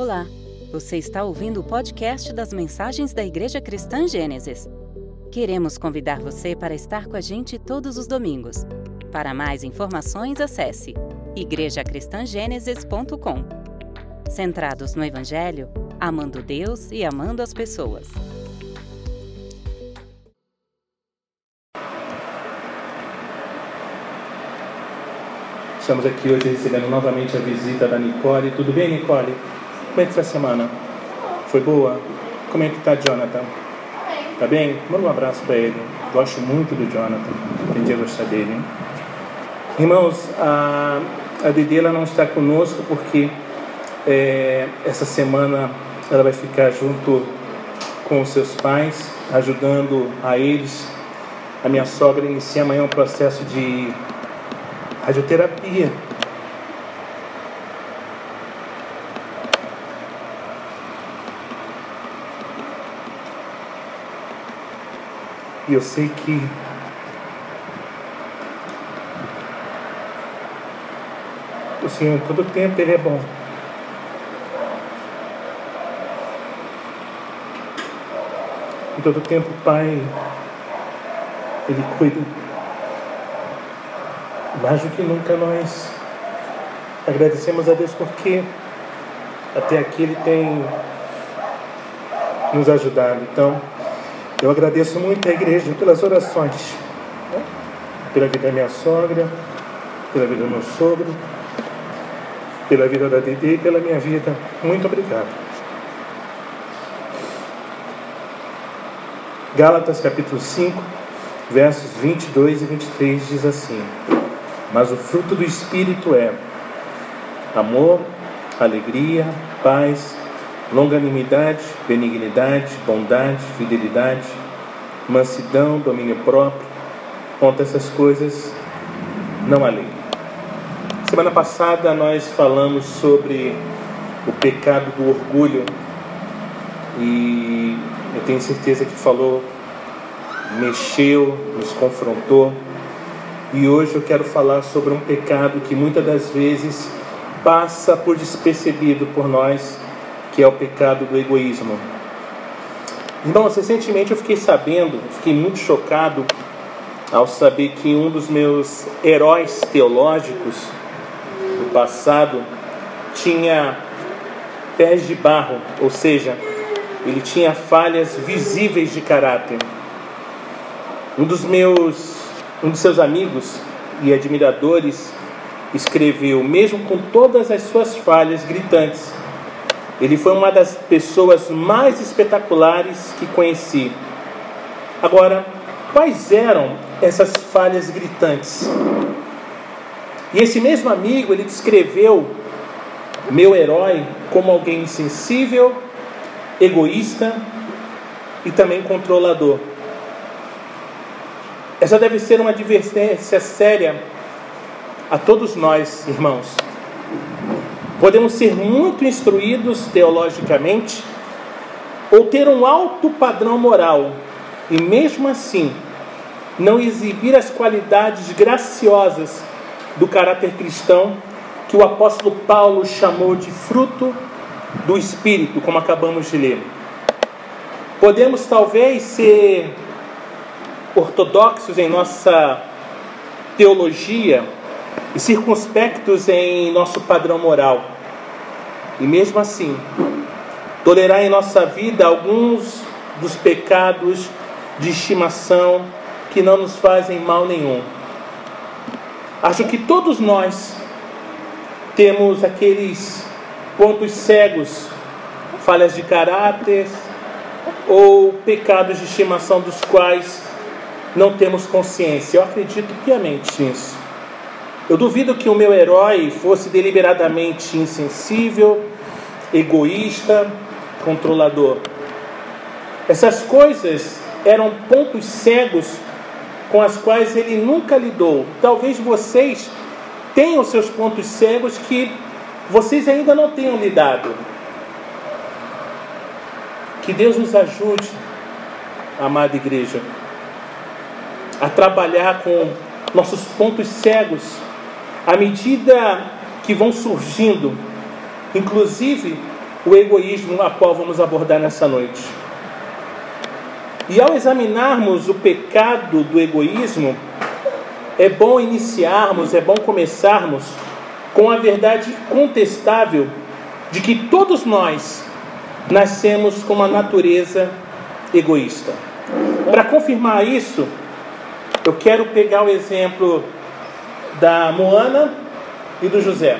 Olá, você está ouvindo o podcast das mensagens da Igreja Cristã Gênesis. Queremos convidar você para estar com a gente todos os domingos. Para mais informações, acesse igrejacristangênesis.com. Centrados no Evangelho, amando Deus e amando as pessoas. Estamos aqui hoje recebendo novamente a visita da Nicole. Tudo bem, Nicole? Como é que foi a semana? Foi boa? Como é que tá, Jonathan? Tá bem? Manda um abraço para ele. Gosto muito do Jonathan. Aprendi a gostar dele. Hein? Irmãos, a, a Dede ela não está conosco porque é, essa semana ela vai ficar junto com os seus pais, ajudando a eles. A minha sogra inicia amanhã um processo de radioterapia. E eu sei que o Senhor, todo tempo, Ele é bom. Em todo tempo, Pai, Ele cuida. Mais do que nunca nós agradecemos a Deus porque até aqui Ele tem nos ajudado. Então, eu agradeço muito a igreja pelas orações, né? pela vida da minha sogra, pela vida do meu sogro, pela vida da Dede e pela minha vida. Muito obrigado. Gálatas capítulo 5, versos 22 e 23 diz assim: Mas o fruto do Espírito é amor, alegria, paz, longanimidade, benignidade, bondade, fidelidade, mansidão, domínio próprio. Contra essas coisas não há lei. Semana passada nós falamos sobre o pecado do orgulho e eu tenho certeza que falou, mexeu, nos confrontou. E hoje eu quero falar sobre um pecado que muitas das vezes passa por despercebido por nós que é o pecado do egoísmo. Irmãos, recentemente eu fiquei sabendo, fiquei muito chocado ao saber que um dos meus heróis teológicos do passado tinha pés de barro, ou seja, ele tinha falhas visíveis de caráter. Um dos meus, um dos seus amigos e admiradores escreveu, mesmo com todas as suas falhas gritantes, ele foi uma das pessoas mais espetaculares que conheci. Agora, quais eram essas falhas gritantes? E esse mesmo amigo, ele descreveu meu herói como alguém insensível, egoísta e também controlador. Essa deve ser uma advertência séria a todos nós, irmãos. Podemos ser muito instruídos teologicamente ou ter um alto padrão moral e, mesmo assim, não exibir as qualidades graciosas do caráter cristão que o apóstolo Paulo chamou de fruto do Espírito, como acabamos de ler. Podemos talvez ser ortodoxos em nossa teologia e circunspectos em nosso padrão moral. E mesmo assim, tolerar em nossa vida alguns dos pecados de estimação que não nos fazem mal nenhum. Acho que todos nós temos aqueles pontos cegos, falhas de caráter ou pecados de estimação dos quais não temos consciência. Eu acredito piamente nisso. Eu duvido que o meu herói fosse deliberadamente insensível, egoísta, controlador. Essas coisas eram pontos cegos com as quais ele nunca lidou. Talvez vocês tenham seus pontos cegos que vocês ainda não tenham lidado. Que Deus nos ajude, amada igreja, a trabalhar com nossos pontos cegos à medida que vão surgindo, inclusive o egoísmo a qual vamos abordar nessa noite. E ao examinarmos o pecado do egoísmo, é bom iniciarmos, é bom começarmos com a verdade contestável de que todos nós nascemos com uma natureza egoísta. Para confirmar isso, eu quero pegar o exemplo da Moana e do José.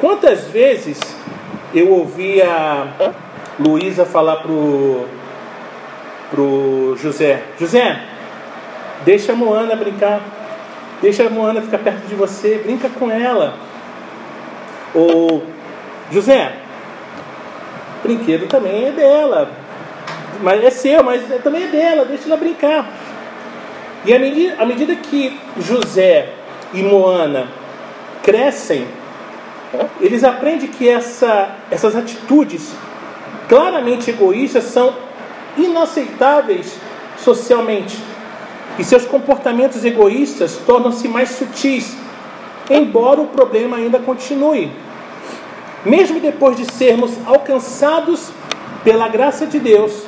Quantas vezes eu ouvi a Luísa falar pro, pro José: José, deixa a Moana brincar, deixa a Moana ficar perto de você, brinca com ela. Ou José, brinquedo também é dela, mas é seu, mas também é dela, deixa ela brincar. E à medida, à medida que José e Moana crescem, eles aprendem que essa, essas atitudes claramente egoístas são inaceitáveis socialmente. E seus comportamentos egoístas tornam-se mais sutis, embora o problema ainda continue. Mesmo depois de sermos alcançados pela graça de Deus,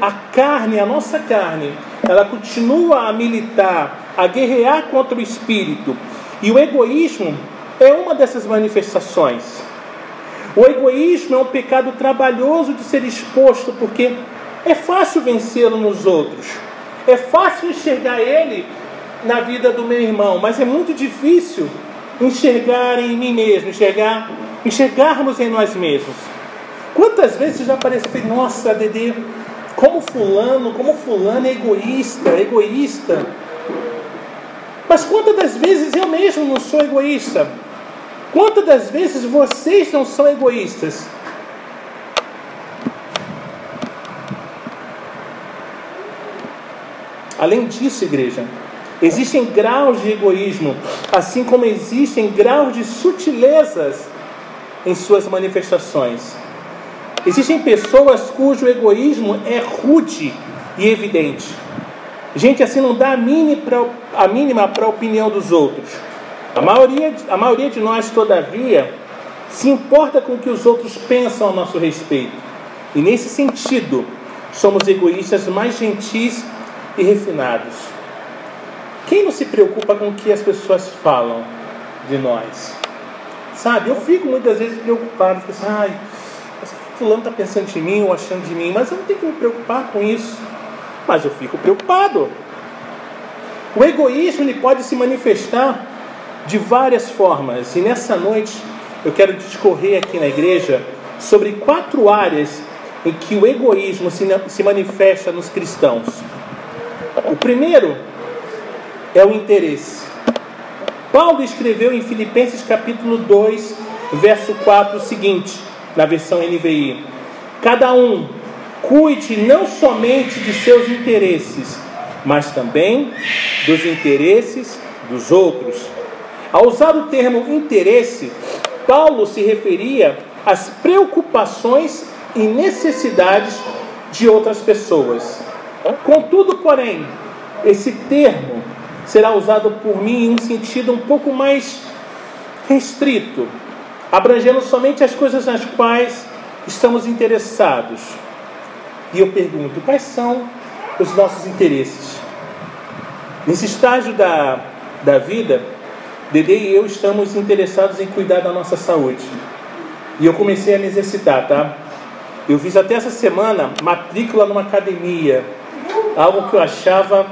a carne, a nossa carne, ela continua a militar, a guerrear contra o espírito. E o egoísmo é uma dessas manifestações. O egoísmo é um pecado trabalhoso de ser exposto, porque é fácil vencê-lo nos outros. É fácil enxergar ele na vida do meu irmão, mas é muito difícil enxergar em mim mesmo, enxergar, enxergarmos em nós mesmos. Quantas vezes já parece que, nossa, Dede, como fulano, como fulano é egoísta, egoísta. Mas quantas das vezes eu mesmo não sou egoísta? Quantas das vezes vocês não são egoístas? Além disso, igreja, existem graus de egoísmo, assim como existem graus de sutilezas em suas manifestações. Existem pessoas cujo egoísmo é rude e evidente. Gente assim não dá a mínima para a opinião dos outros. A maioria, a maioria de nós, todavia, se importa com o que os outros pensam a nosso respeito. E nesse sentido, somos egoístas mais gentis e refinados. Quem não se preocupa com o que as pessoas falam de nós? Sabe, eu fico muitas vezes preocupado, pensando, ai, fulano está pensando de mim ou achando de mim, mas eu não tenho que me preocupar com isso. Mas eu fico preocupado. O egoísmo ele pode se manifestar de várias formas, e nessa noite eu quero discorrer aqui na igreja sobre quatro áreas em que o egoísmo se, manifesta nos cristãos. O primeiro é o interesse. Paulo escreveu em Filipenses capítulo 2, verso 4 o seguinte: na versão NVI. Cada um cuide não somente de seus interesses, mas também dos interesses dos outros. Ao usar o termo interesse, Paulo se referia às preocupações e necessidades de outras pessoas. Contudo, porém, esse termo será usado por mim em um sentido um pouco mais restrito, abrangendo somente as coisas nas quais estamos interessados. E eu pergunto: quais são os nossos interesses? Nesse estágio da, da vida, Dede e eu estamos interessados em cuidar da nossa saúde. E eu comecei a me exercitar, tá? Eu fiz até essa semana matrícula numa academia, algo que eu achava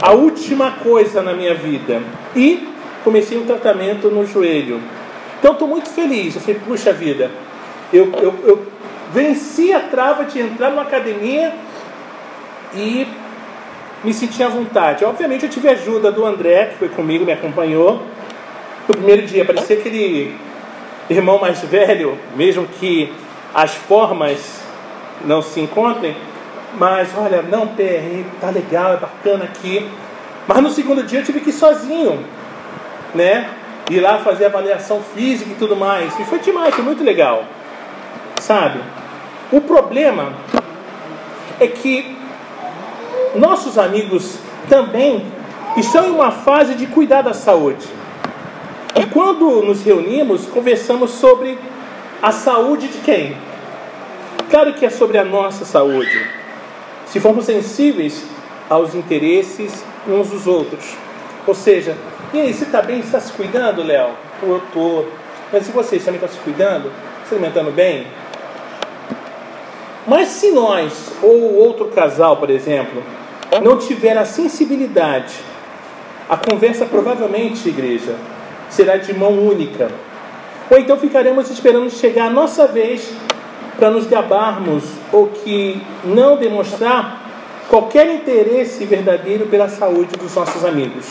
a última coisa na minha vida. E comecei um tratamento no joelho. Então estou muito feliz. Eu falei, puxa vida, eu, eu, eu venci a trava de entrar numa academia e me senti à vontade. Obviamente eu tive a ajuda do André, que foi comigo, me acompanhou. No primeiro dia, parecia aquele irmão mais velho, mesmo que as formas não se encontrem, mas olha, não, PR, tá legal, é bacana aqui. Mas no segundo dia eu tive que ir sozinho, né? Ir lá fazer avaliação física e tudo mais. E foi demais, foi muito legal. Sabe? O problema é que nossos amigos também estão em uma fase de cuidar da saúde. E quando nos reunimos, conversamos sobre a saúde de quem? Claro que é sobre a nossa saúde. Se formos sensíveis aos interesses uns dos outros. Ou seja, e aí, você está bem? Você está se cuidando, Léo? Eu estou. Mas e vocês também estão se cuidando? Se alimentando bem? Mas se nós, ou outro casal, por exemplo, não tiver a sensibilidade, a conversa provavelmente, igreja, será de mão única. Ou então ficaremos esperando chegar a nossa vez para nos gabarmos ou que não demonstrar qualquer interesse verdadeiro pela saúde dos nossos amigos.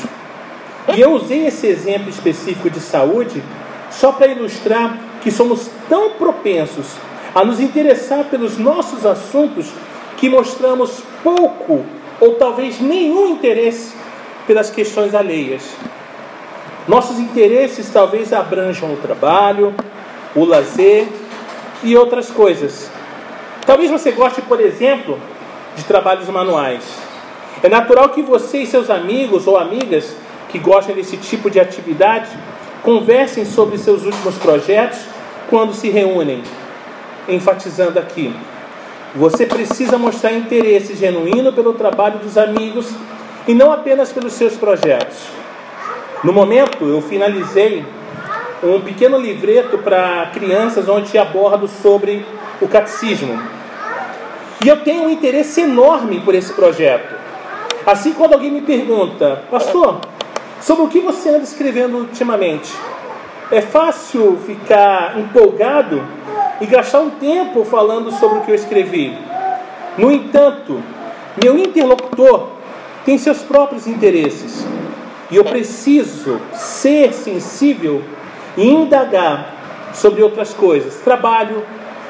E eu usei esse exemplo específico de saúde só para ilustrar que somos tão propensos a nos interessar pelos nossos assuntos que mostramos pouco ou talvez nenhum interesse pelas questões alheias. Nossos interesses talvez abranjam o trabalho, o lazer e outras coisas. Talvez você goste, por exemplo, de trabalhos manuais. É natural que você e seus amigos ou amigas que gostem desse tipo de atividade conversem sobre seus últimos projetos quando se reúnem. Enfatizando aqui, você precisa mostrar interesse genuíno pelo trabalho dos amigos e não apenas pelos seus projetos. No momento, eu finalizei um pequeno livreto para crianças onde abordo sobre o catecismo. E eu tenho um interesse enorme por esse projeto. Assim, quando alguém me pergunta, pastor, sobre o que você anda escrevendo ultimamente, é fácil ficar empolgado e gastar um tempo falando sobre o que eu escrevi. No entanto, meu interlocutor tem seus próprios interesses e eu preciso ser sensível e indagar sobre outras coisas: trabalho,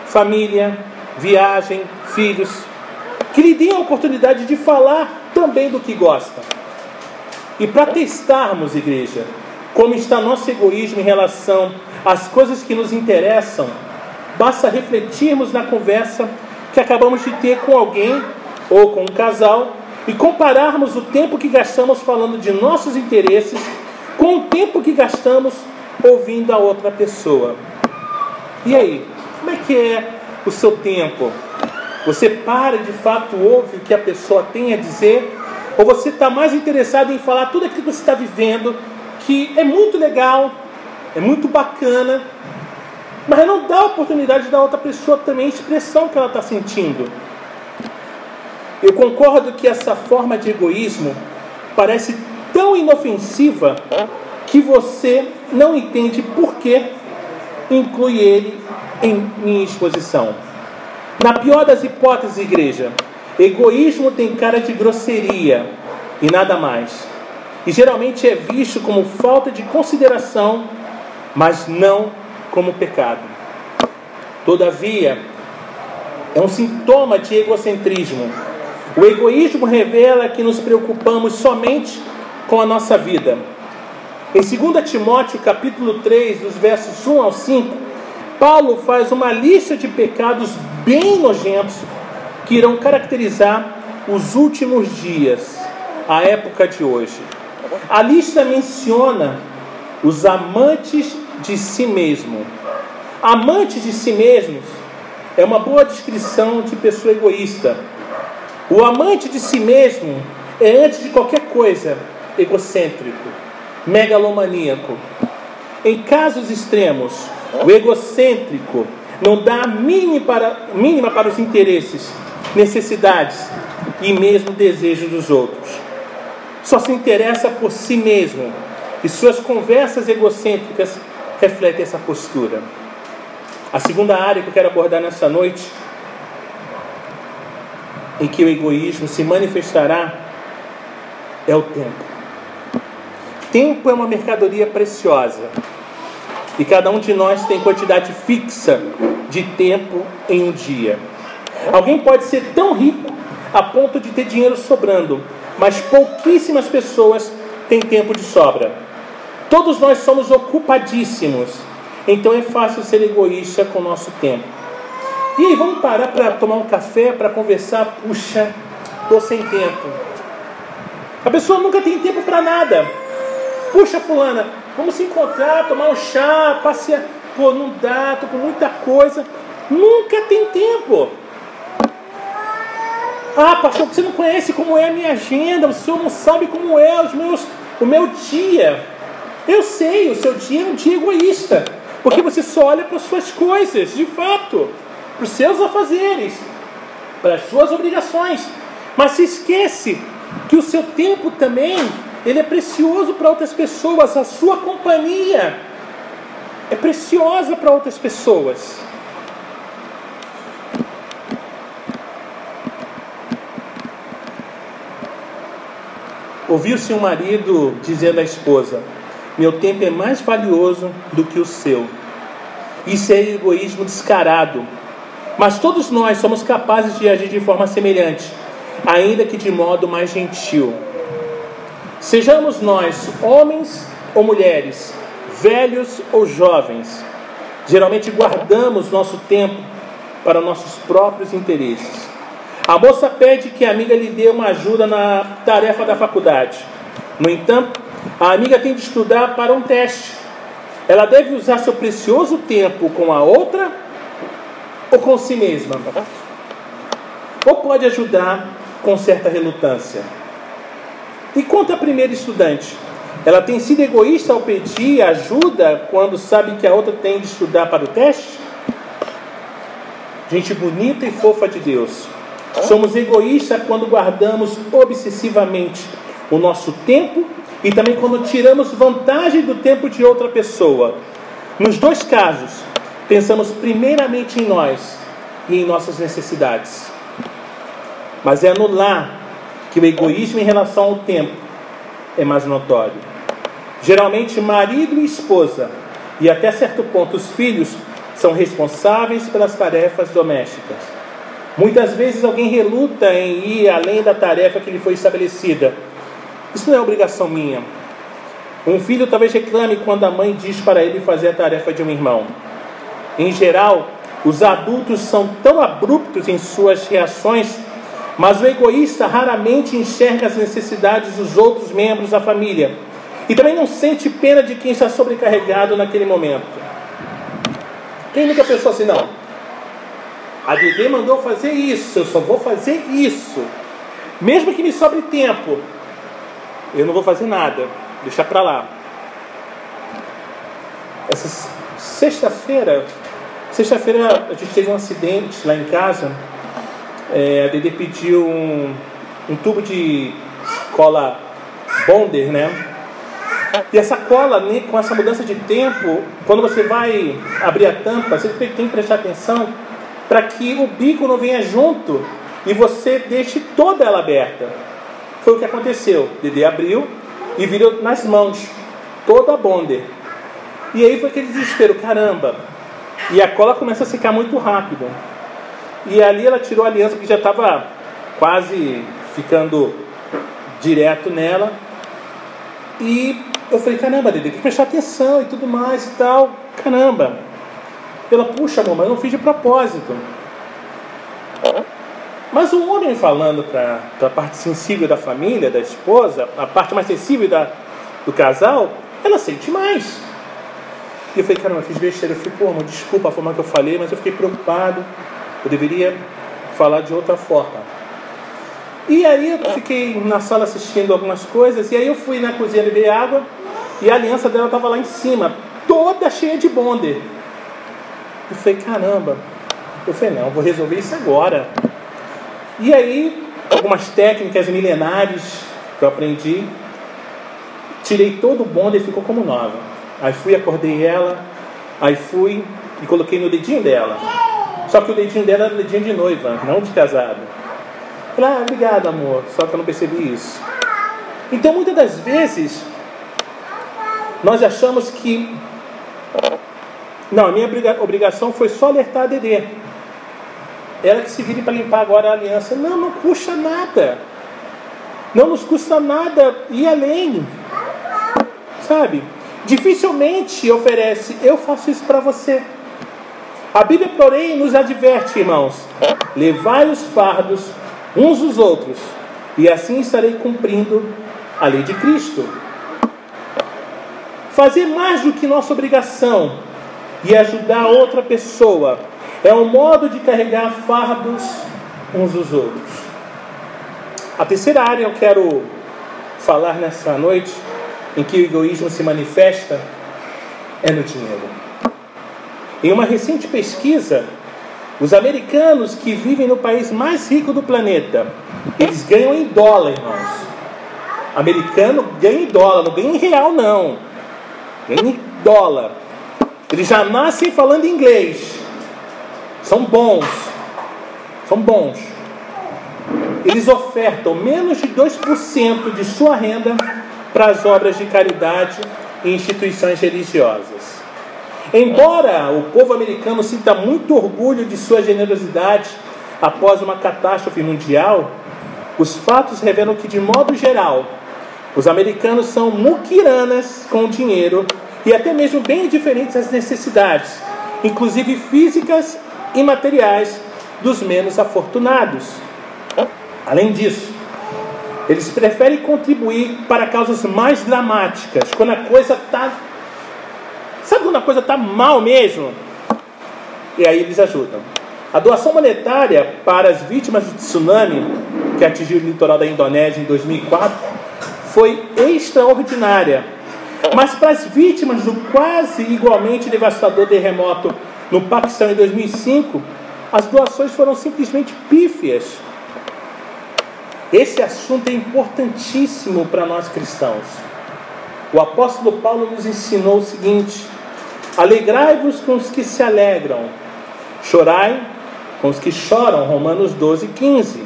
família, viagem, filhos, que lhe deem a oportunidade de falar também do que gosta. E para testarmos, igreja, como está nosso egoísmo em relação às coisas que nos interessam, basta refletirmos na conversa que acabamos de ter com alguém ou com um casal e compararmos o tempo que gastamos falando de nossos interesses com o tempo que gastamos ouvindo a outra pessoa. E aí, como é que é o seu tempo? Você para de fato ouve o que a pessoa tem a dizer? Ou você está mais interessado em falar tudo aquilo que você está vivendo, que é muito legal, é muito bacana, mas não dá a oportunidade da outra pessoa também expressão que ela está sentindo. Eu concordo que essa forma de egoísmo parece tão inofensiva que você não entende por que inclui ele em minha exposição. Na pior das hipóteses, igreja, egoísmo tem cara de grosseria e nada mais. E geralmente é visto como falta de consideração, mas não como pecado. Todavia, é um sintoma de egocentrismo. O egoísmo revela que nos preocupamos somente com a nossa vida em 2 Timóteo capítulo 3, dos versos 1 ao 5, Paulo faz uma lista de pecados bem nojentos que irão caracterizar os últimos dias, a época de hoje. A lista menciona os amantes de si mesmo. Amantes de si mesmos é uma boa descrição de pessoa egoísta. O amante de si mesmo é, antes de qualquer coisa, egocêntrico megalomaníaco. Em casos extremos, o egocêntrico não dá mínima para, mínima para os interesses, necessidades e mesmo desejos dos outros. Só se interessa por si mesmo e suas conversas egocêntricas refletem essa postura. A segunda área que eu quero abordar nessa noite, em que o egoísmo se manifestará, é o tempo. Tempo é uma mercadoria preciosa. E cada um de nós tem quantidade fixa de tempo em um dia. Alguém pode ser tão rico a ponto de ter dinheiro sobrando, mas pouquíssimas pessoas têm tempo de sobra. Todos nós somos ocupadíssimos, então é fácil ser egoísta com o nosso tempo. E aí, vamos parar para tomar um café, para conversar? Puxa, estou sem tempo. A pessoa nunca tem tempo para nada. Puxa, fulana, Vamos se encontrar, tomar um chá, passear. Pô, não dá, tô com muita coisa. Nunca tem tempo. Ah, pastor, você não conhece como é a minha agenda, o senhor não sabe como é os meus, o meu dia. Eu sei, o seu dia é um dia egoísta, porque você só olha para as suas coisas, de fato, para os seus afazeres, para as suas obrigações, mas se esquece que o seu tempo também ele é precioso para outras pessoas, a sua companhia é preciosa para outras pessoas. Ouviu-se um marido dizendo à esposa: Meu tempo é mais valioso do que o seu. Isso é egoísmo descarado. Mas todos nós somos capazes de agir de forma semelhante, ainda que de modo mais gentil. Sejamos nós homens ou mulheres, velhos ou jovens, geralmente guardamos nosso tempo para nossos próprios interesses. A moça pede que a amiga lhe dê uma ajuda na tarefa da faculdade. No entanto, a amiga tem de estudar para um teste. Ela deve usar seu precioso tempo com a outra ou com si mesma? Ou pode ajudar com certa relutância? E quanto à primeira estudante? Ela tem sido egoísta ao pedir ajuda quando sabe que a outra tem de estudar para o teste? Gente bonita e fofa de Deus. Somos egoístas quando guardamos obsessivamente o nosso tempo e também quando tiramos vantagem do tempo de outra pessoa. Nos dois casos, pensamos primeiramente em nós e em nossas necessidades. Mas é no lar que o egoísmo em relação ao tempo é mais notório. Geralmente, marido e esposa, e até certo ponto os filhos, são responsáveis pelas tarefas domésticas. Muitas vezes alguém reluta em ir além da tarefa que lhe foi estabelecida. Isso não é obrigação minha. Um filho talvez reclame quando a mãe diz para ele fazer a tarefa de um irmão. Em geral, os adultos são tão abruptos em suas reações, mas o egoísta raramente enxerga as necessidades dos outros membros da família e também não sente pena de quem está sobrecarregado naquele momento. Quem nunca pensou assim, não? A Dede mandou fazer isso, eu só vou fazer isso. Mesmo que me sobre tempo, eu não vou fazer nada. Deixa para lá. Essa sexta-feira, sexta-feira a gente teve um acidente lá em casa. É, a Dede pediu um, um tubo de cola Bonder, né? E essa cola, né, com essa mudança de tempo, quando você vai abrir a tampa, você tem que prestar atenção para que o bico não venha junto e você deixe toda ela aberta. Foi o que aconteceu. Dede abriu e virou nas mãos toda a bonder. E aí foi aquele desespero, caramba. E a cola começa a secar muito rápido. E ali ela tirou a aliança que já estava quase ficando direto nela. E eu falei, caramba, Dede, tem que prestar atenção e tudo mais e tal. Caramba. Ela, puxa, amor, mas eu não fiz de propósito. Mas o homem falando para a parte sensível da família, da esposa, a parte mais sensível da, do casal, ela sente mais. E eu falei, caramba, eu fiz besteira. Eu falei, pô, amor, desculpa a forma que eu falei, mas eu fiquei preocupado. Eu deveria falar de outra forma. E aí eu fiquei na sala assistindo algumas coisas, e aí eu fui na cozinha beber água, e a aliança dela estava lá em cima, toda cheia de bonder. Eu falei, caramba. Eu falei, não, vou resolver isso agora. E aí, algumas técnicas milenares que eu aprendi, tirei todo o bonde e ficou como nova. Aí fui, acordei ela, aí fui e coloquei no dedinho dela. Só que o dedinho dela era o dedinho de noiva, não de casado. Falei, ah, obrigado, amor. Só que eu não percebi isso. Então, muitas das vezes, nós achamos que não, a minha obrigação foi só alertar a Dedê. Ela que se vire para limpar agora a aliança. Não, não custa nada. Não nos custa nada ir além. Sabe? Dificilmente oferece, eu faço isso para você. A Bíblia, porém, nos adverte, irmãos: levai os fardos uns dos outros, e assim estarei cumprindo a lei de Cristo. Fazer mais do que nossa obrigação e ajudar outra pessoa é um modo de carregar fardos uns dos outros. A terceira área eu quero falar nessa noite, em que o egoísmo se manifesta, é no dinheiro. Em uma recente pesquisa, os americanos que vivem no país mais rico do planeta, eles ganham em dólar, irmãos. Americano ganha em dólar, não ganha em real, não. Ganha em dólar. Eles já nascem falando inglês. São bons. São bons. Eles ofertam menos de 2% de sua renda para as obras de caridade e instituições religiosas. Embora o povo americano sinta muito orgulho de sua generosidade após uma catástrofe mundial, os fatos revelam que, de modo geral, os americanos são muquiranas com dinheiro e até mesmo bem diferentes das necessidades, inclusive físicas e materiais, dos menos afortunados. Além disso, eles preferem contribuir para causas mais dramáticas, quando a coisa está. Sabe quando a coisa está mal mesmo? E aí eles ajudam. A doação monetária para as vítimas do tsunami que atingiu o litoral da Indonésia em 2004 foi extraordinária. Mas para as vítimas do quase igualmente devastador terremoto no Paquistão em 2005, as doações foram simplesmente pífias. Esse assunto é importantíssimo para nós cristãos. O apóstolo Paulo nos ensinou o seguinte: alegrai-vos com os que se alegram, chorai com os que choram. Romanos 12, 15.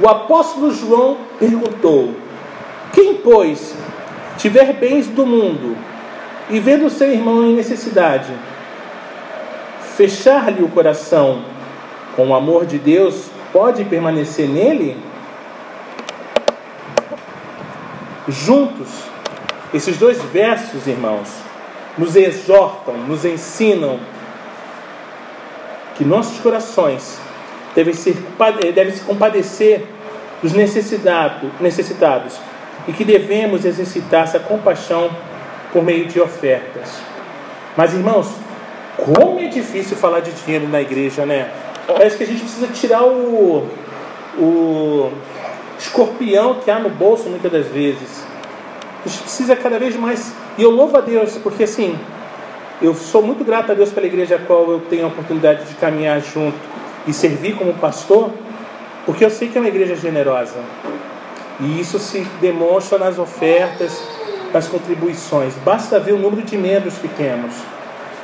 O apóstolo João perguntou: quem, pois, tiver bens do mundo e vendo seu irmão em necessidade, fechar-lhe o coração com o amor de Deus, pode permanecer nele? Juntos, esses dois versos, irmãos, nos exortam, nos ensinam que nossos corações devem, ser, devem se compadecer dos necessitados, necessitados e que devemos exercitar essa compaixão por meio de ofertas. Mas, irmãos, como é difícil falar de dinheiro na igreja, né? Parece que a gente precisa tirar o, o escorpião que há no bolso muitas das vezes. A gente precisa cada vez mais. E eu louvo a Deus, porque assim, eu sou muito grato a Deus pela igreja a qual eu tenho a oportunidade de caminhar junto e servir como pastor, porque eu sei que é uma igreja generosa. E isso se demonstra nas ofertas, nas contribuições. Basta ver o número de membros que temos.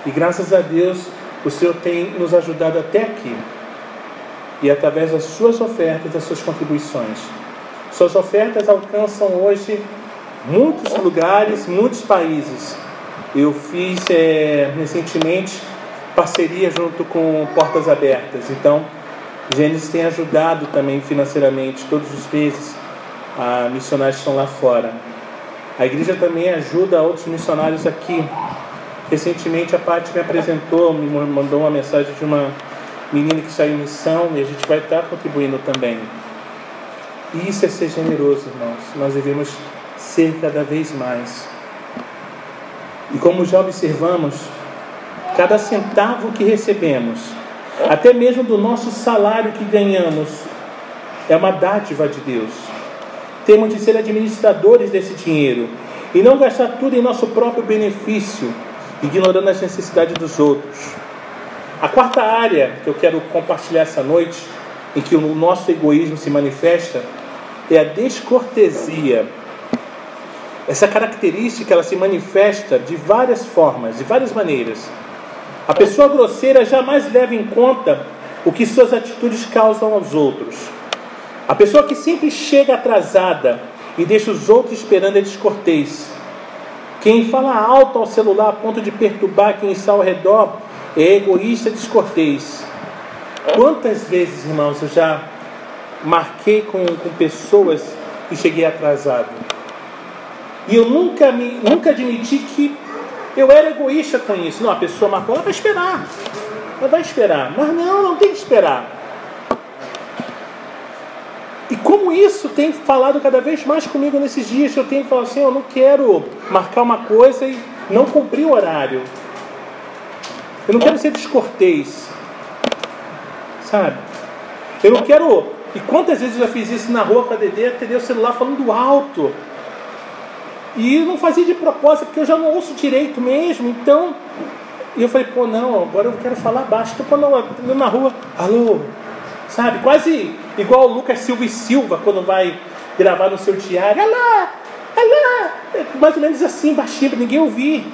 E graças a Deus, o Senhor tem nos ajudado até aqui. E através das suas ofertas, das suas contribuições. Suas ofertas alcançam hoje muitos lugares, muitos países. Eu fiz é, recentemente parceria junto com Portas Abertas. Então, Gênesis tem ajudado também financeiramente todos os meses a missionários que estão lá fora. A igreja também ajuda outros missionários aqui. Recentemente a Paty me apresentou, me mandou uma mensagem de uma menina que saiu em missão e a gente vai estar contribuindo também. Isso é ser generoso, irmãos. Nós devemos ser cada vez mais. E como já observamos, cada centavo que recebemos, até mesmo do nosso salário que ganhamos, é uma dádiva de Deus. Temos de ser administradores desse dinheiro e não gastar tudo em nosso próprio benefício, ignorando as necessidades dos outros. A quarta área que eu quero compartilhar essa noite, em que o nosso egoísmo se manifesta, é a descortesia. Essa característica ela se manifesta de várias formas, de várias maneiras. A pessoa grosseira jamais leva em conta o que suas atitudes causam aos outros. A pessoa que sempre chega atrasada e deixa os outros esperando é descortês. Quem fala alto ao celular a ponto de perturbar quem está ao redor é egoísta e descortês. Quantas vezes, irmãos, eu já marquei com, com pessoas e cheguei atrasado? E eu nunca, me, nunca admiti que eu era egoísta com isso. Não, a pessoa marcou, ela vai esperar. Ela vai esperar. Mas não, não tem que esperar. E como isso tem falado cada vez mais comigo nesses dias, eu tenho falado assim, eu não quero marcar uma coisa e não cumprir o horário. Eu não quero ser descortês. Sabe? Eu não quero. E quantas vezes eu já fiz isso na rua com a Dedê, atender o celular falando alto. E não fazia de propósito, porque eu já não ouço direito mesmo. Então, e eu falei, pô, não, agora eu quero falar baixo. Então, quando eu na rua, alô, sabe? Quase igual o Lucas Silva e Silva, quando vai gravar no seu diário, alô, alô, é mais ou menos assim, baixinho, para ninguém ouvir.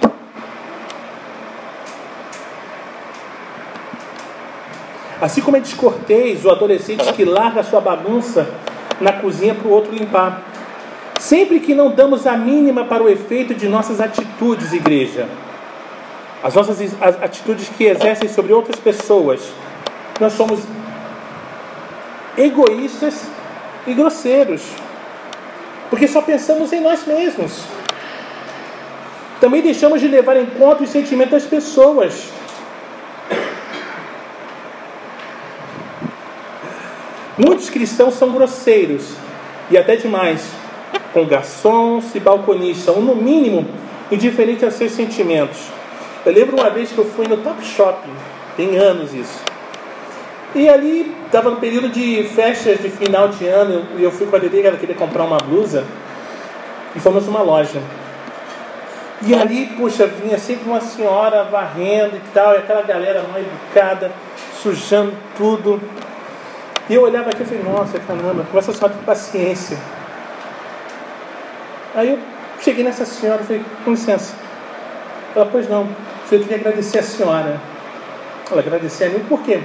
Assim como é descortês o adolescente que larga sua bagunça na cozinha para o outro limpar. Sempre que não damos a mínima para o efeito de nossas atitudes, igreja, as nossas atitudes que exercem sobre outras pessoas, nós somos egoístas e grosseiros, porque só pensamos em nós mesmos. Também deixamos de levar em conta os sentimentos das pessoas. Muitos cristãos são grosseiros e até demais com garçons e balconistas, ou no mínimo indiferente a seus sentimentos. Eu lembro uma vez que eu fui no Top Shopping, tem anos isso. E ali estava no período de festas de final de ano, e eu fui com a Dede, ela queria comprar uma blusa, e fomos numa loja. E ali, puxa, vinha sempre uma senhora varrendo e tal, e aquela galera mal educada, sujando tudo. E eu olhava aqui e falei, nossa, caramba, com essa senhora tem paciência. Aí eu cheguei nessa senhora e falei, com licença. Ela, pois não. Eu queria agradecer a senhora. Ela agradecer a mim, por quê?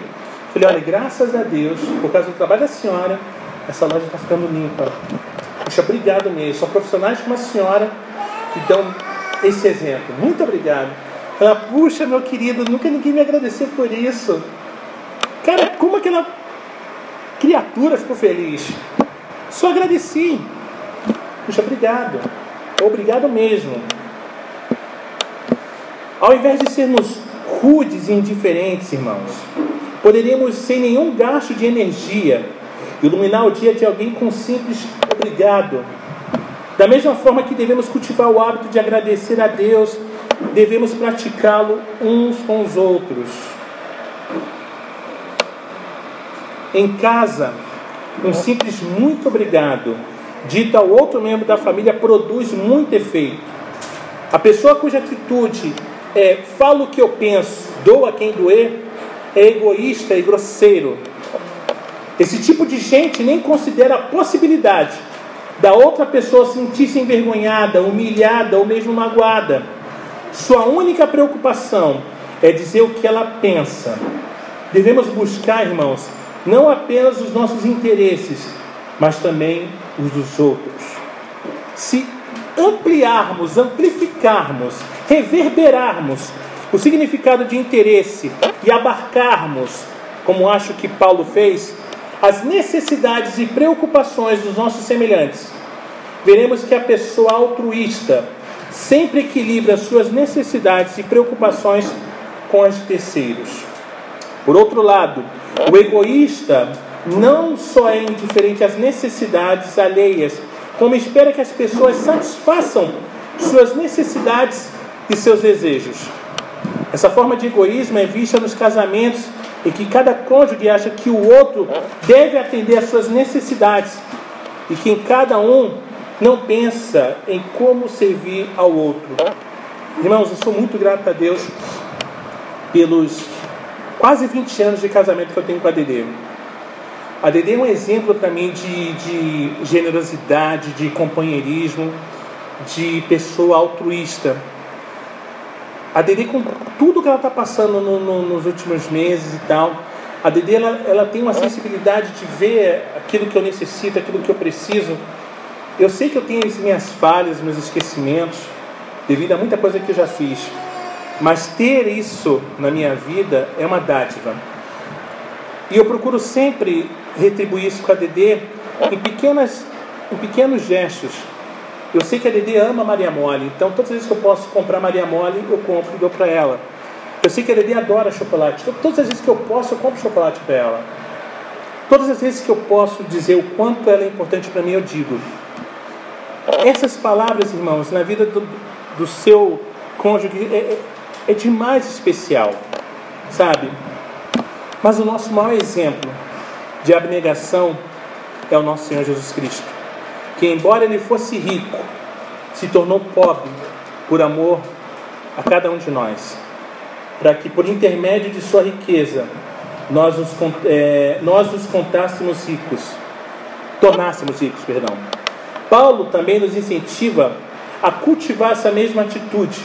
Falei, olha, graças a Deus, por causa do trabalho da senhora, essa loja está ficando limpa. Puxa, obrigado mesmo. São profissionais como a senhora que dão esse exemplo. Muito obrigado. Ela, puxa, meu querido, nunca ninguém me agradeceu por isso. Cara, como aquela criatura ficou feliz? Só agradeci. Puxa, obrigado. Obrigado mesmo. Ao invés de sermos rudes e indiferentes, irmãos, poderíamos, sem nenhum gasto de energia, iluminar o dia de alguém com um simples obrigado. Da mesma forma que devemos cultivar o hábito de agradecer a Deus, devemos praticá-lo uns com os outros. Em casa, um simples muito obrigado, dito ao outro membro da família, produz muito efeito. A pessoa cuja atitude é falo o que eu penso, dou a quem doer, é egoísta e grosseiro. Esse tipo de gente nem considera a possibilidade da outra pessoa sentir-se envergonhada, humilhada ou mesmo magoada. Sua única preocupação é dizer o que ela pensa. Devemos buscar, irmãos, não apenas os nossos interesses, mas também os dos outros. Se ampliarmos, amplificarmos, reverberarmos o significado de interesse e abarcarmos, como acho que Paulo fez, as necessidades e preocupações dos nossos semelhantes, veremos que a pessoa altruísta sempre equilibra suas necessidades e preocupações com as de terceiros. Por outro lado, o egoísta não só é indiferente às necessidades alheias, como espera que as pessoas satisfaçam suas necessidades e seus desejos. Essa forma de egoísmo é vista nos casamentos em que cada cônjuge acha que o outro deve atender às suas necessidades e que em cada um não pensa em como servir ao outro. Irmãos, eu sou muito grato a Deus pelos quase 20 anos de casamento que eu tenho com a Dedê. A Dedê é um exemplo para mim de, de generosidade, de companheirismo, de pessoa altruísta. Dedê, com tudo que ela está passando no, no, nos últimos meses e tal, a Dedê ela, ela tem uma sensibilidade de ver aquilo que eu necessito, aquilo que eu preciso. Eu sei que eu tenho as minhas falhas, meus esquecimentos, devido a muita coisa que eu já fiz. Mas ter isso na minha vida é uma dádiva. E eu procuro sempre retribuir isso com a Dedê em, pequenas, em pequenos gestos. Eu sei que a Dedê ama Maria Mole, então todas as vezes que eu posso comprar Maria Mole, eu compro e dou para ela. Eu sei que a Dedê adora chocolate, então todas as vezes que eu posso, eu compro chocolate para ela. Todas as vezes que eu posso dizer o quanto ela é importante para mim, eu digo. Essas palavras, irmãos, na vida do, do seu cônjuge é, é, é demais especial, sabe? Mas o nosso maior exemplo de abnegação é o nosso Senhor Jesus Cristo, que, embora ele fosse rico, se tornou pobre por amor a cada um de nós, para que, por intermédio de sua riqueza, nós nos, é, nós nos contássemos ricos, tornássemos ricos, perdão. Paulo também nos incentiva a cultivar essa mesma atitude.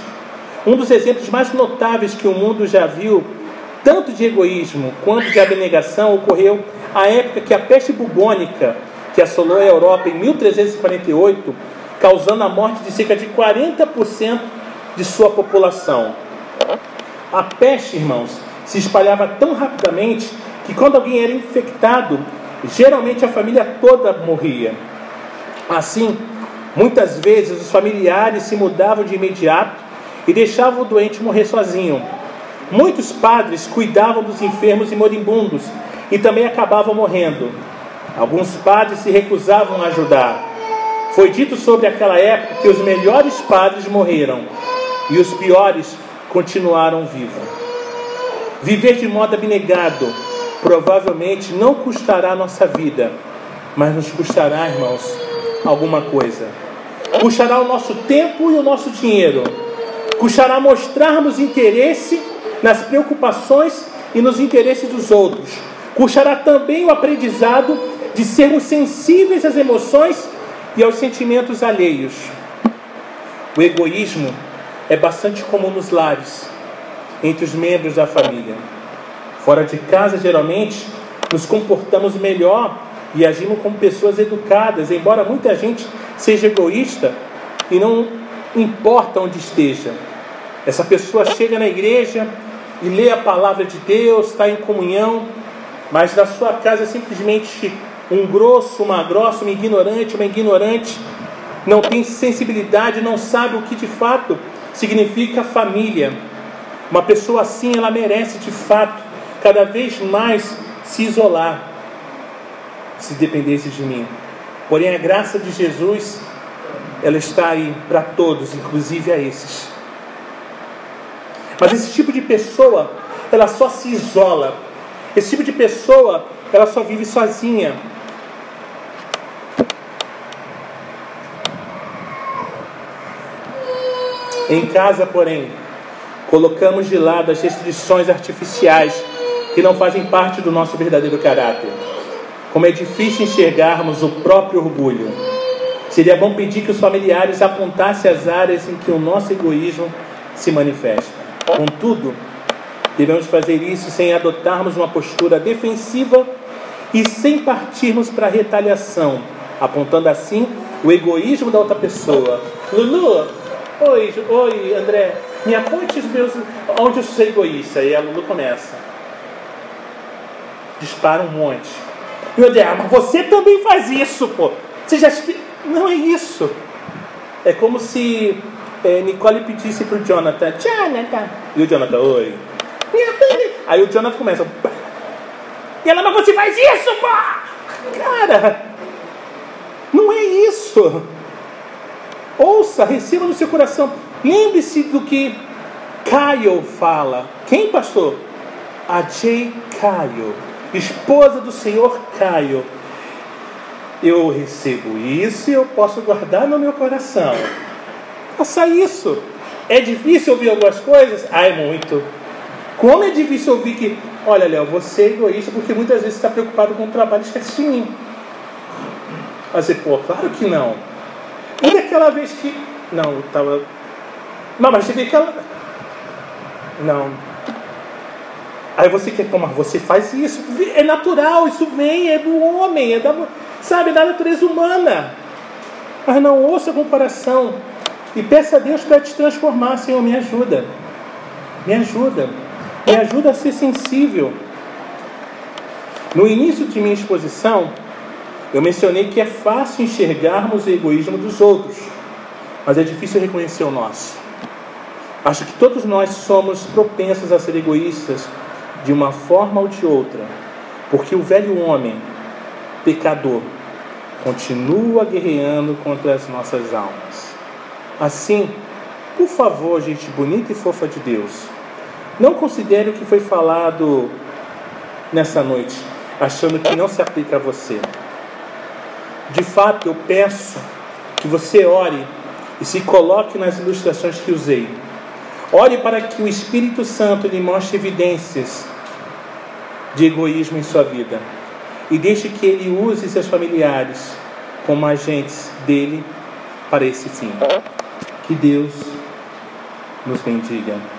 Um dos exemplos mais notáveis que o mundo já viu, tanto de egoísmo quanto de abnegação, ocorreu à época que a peste bubônica, que assolou a Europa em 1348, causando a morte de cerca de 40% de sua população. A peste, irmãos, se espalhava tão rapidamente que quando alguém era infectado, geralmente a família toda morria. Assim, muitas vezes os familiares se mudavam de imediato e deixavam o doente morrer sozinho. Muitos padres cuidavam dos enfermos e moribundos e também acabavam morrendo. Alguns padres se recusavam a ajudar. Foi dito sobre aquela época que os melhores padres morreram e os piores continuaram vivos. Viver de modo abnegado provavelmente não custará nossa vida, mas nos custará, irmãos, alguma coisa. Custará o nosso tempo e o nosso dinheiro. Custará mostrarmos interesse nas preocupações e nos interesses dos outros. Custará também o aprendizado de sermos sensíveis às emoções e aos sentimentos alheios. O egoísmo é bastante comum nos lares, entre os membros da família. Fora de casa, geralmente, nos comportamos melhor e agimos como pessoas educadas, embora muita gente seja egoísta e não importa onde esteja. Essa pessoa chega na igreja e lê a palavra de Deus, está em comunhão, mas na sua casa simplesmente um grosso, uma grossa, uma ignorante, uma ignorante, não tem sensibilidade, não sabe o que de fato significa família. Uma pessoa assim, ela merece de fato cada vez mais se isolar, se dependesse de mim. Porém, a graça de Jesus, ela está aí para todos, inclusive a esses. Mas esse tipo de pessoa, ela só se isola. Esse tipo de pessoa, ela só vive sozinha. Em casa, porém, colocamos de lado as restrições artificiais que não fazem parte do nosso verdadeiro caráter. Como é difícil enxergarmos o próprio orgulho. Seria bom pedir que os familiares apontassem as áreas em que o nosso egoísmo se manifesta. Contudo, devemos fazer isso sem adotarmos uma postura defensiva e sem partirmos para a retaliação, apontando assim o egoísmo da outra pessoa. Lulu, Oi, oi, André, me aponte os meus. onde eu sou egoísta. E a Lulu começa. Dispara um monte. E o André, ah, mas você também faz isso, pô. Você já. Não é isso. É como se é, Nicole pedisse pro Jonathan, Jonathan. E o Jonathan, oi. Aí o Jonathan começa. E ela, mas você faz isso, pô! Cara, não é isso. Ouça, receba no seu coração. Lembre-se do que Caio fala. Quem, pastor? A J. Caio, esposa do Senhor Caio. Eu recebo isso e eu posso guardar no meu coração. Faça isso. É difícil ouvir algumas coisas? Ah, é muito. Como é difícil ouvir que, olha, Léo, você é egoísta porque muitas vezes está preocupado com o trabalho e esquece de mim. Mas, pô, claro que não. E daquela vez que. Não, estava. Não, mas teve aquela. Não. Aí você quer tomar, você faz isso. É natural, isso vem, é do homem, é da. Sabe, da natureza humana. Mas não ouça a comparação. E peça a Deus para te transformar, Senhor, me ajuda. Me ajuda. Me ajuda a ser sensível. No início de minha exposição, eu mencionei que é fácil enxergarmos o egoísmo dos outros, mas é difícil reconhecer o nosso. Acho que todos nós somos propensos a ser egoístas de uma forma ou de outra, porque o velho homem pecador, continua guerreando contra as nossas almas. Assim, por favor, gente bonita e fofa de Deus, não considere o que foi falado nessa noite, achando que não se aplica a você. De fato, eu peço que você ore e se coloque nas ilustrações que usei. Ore para que o Espírito Santo lhe mostre evidências de egoísmo em sua vida e deixe que ele use seus familiares como agentes dele para esse fim. Que Deus nos bendiga.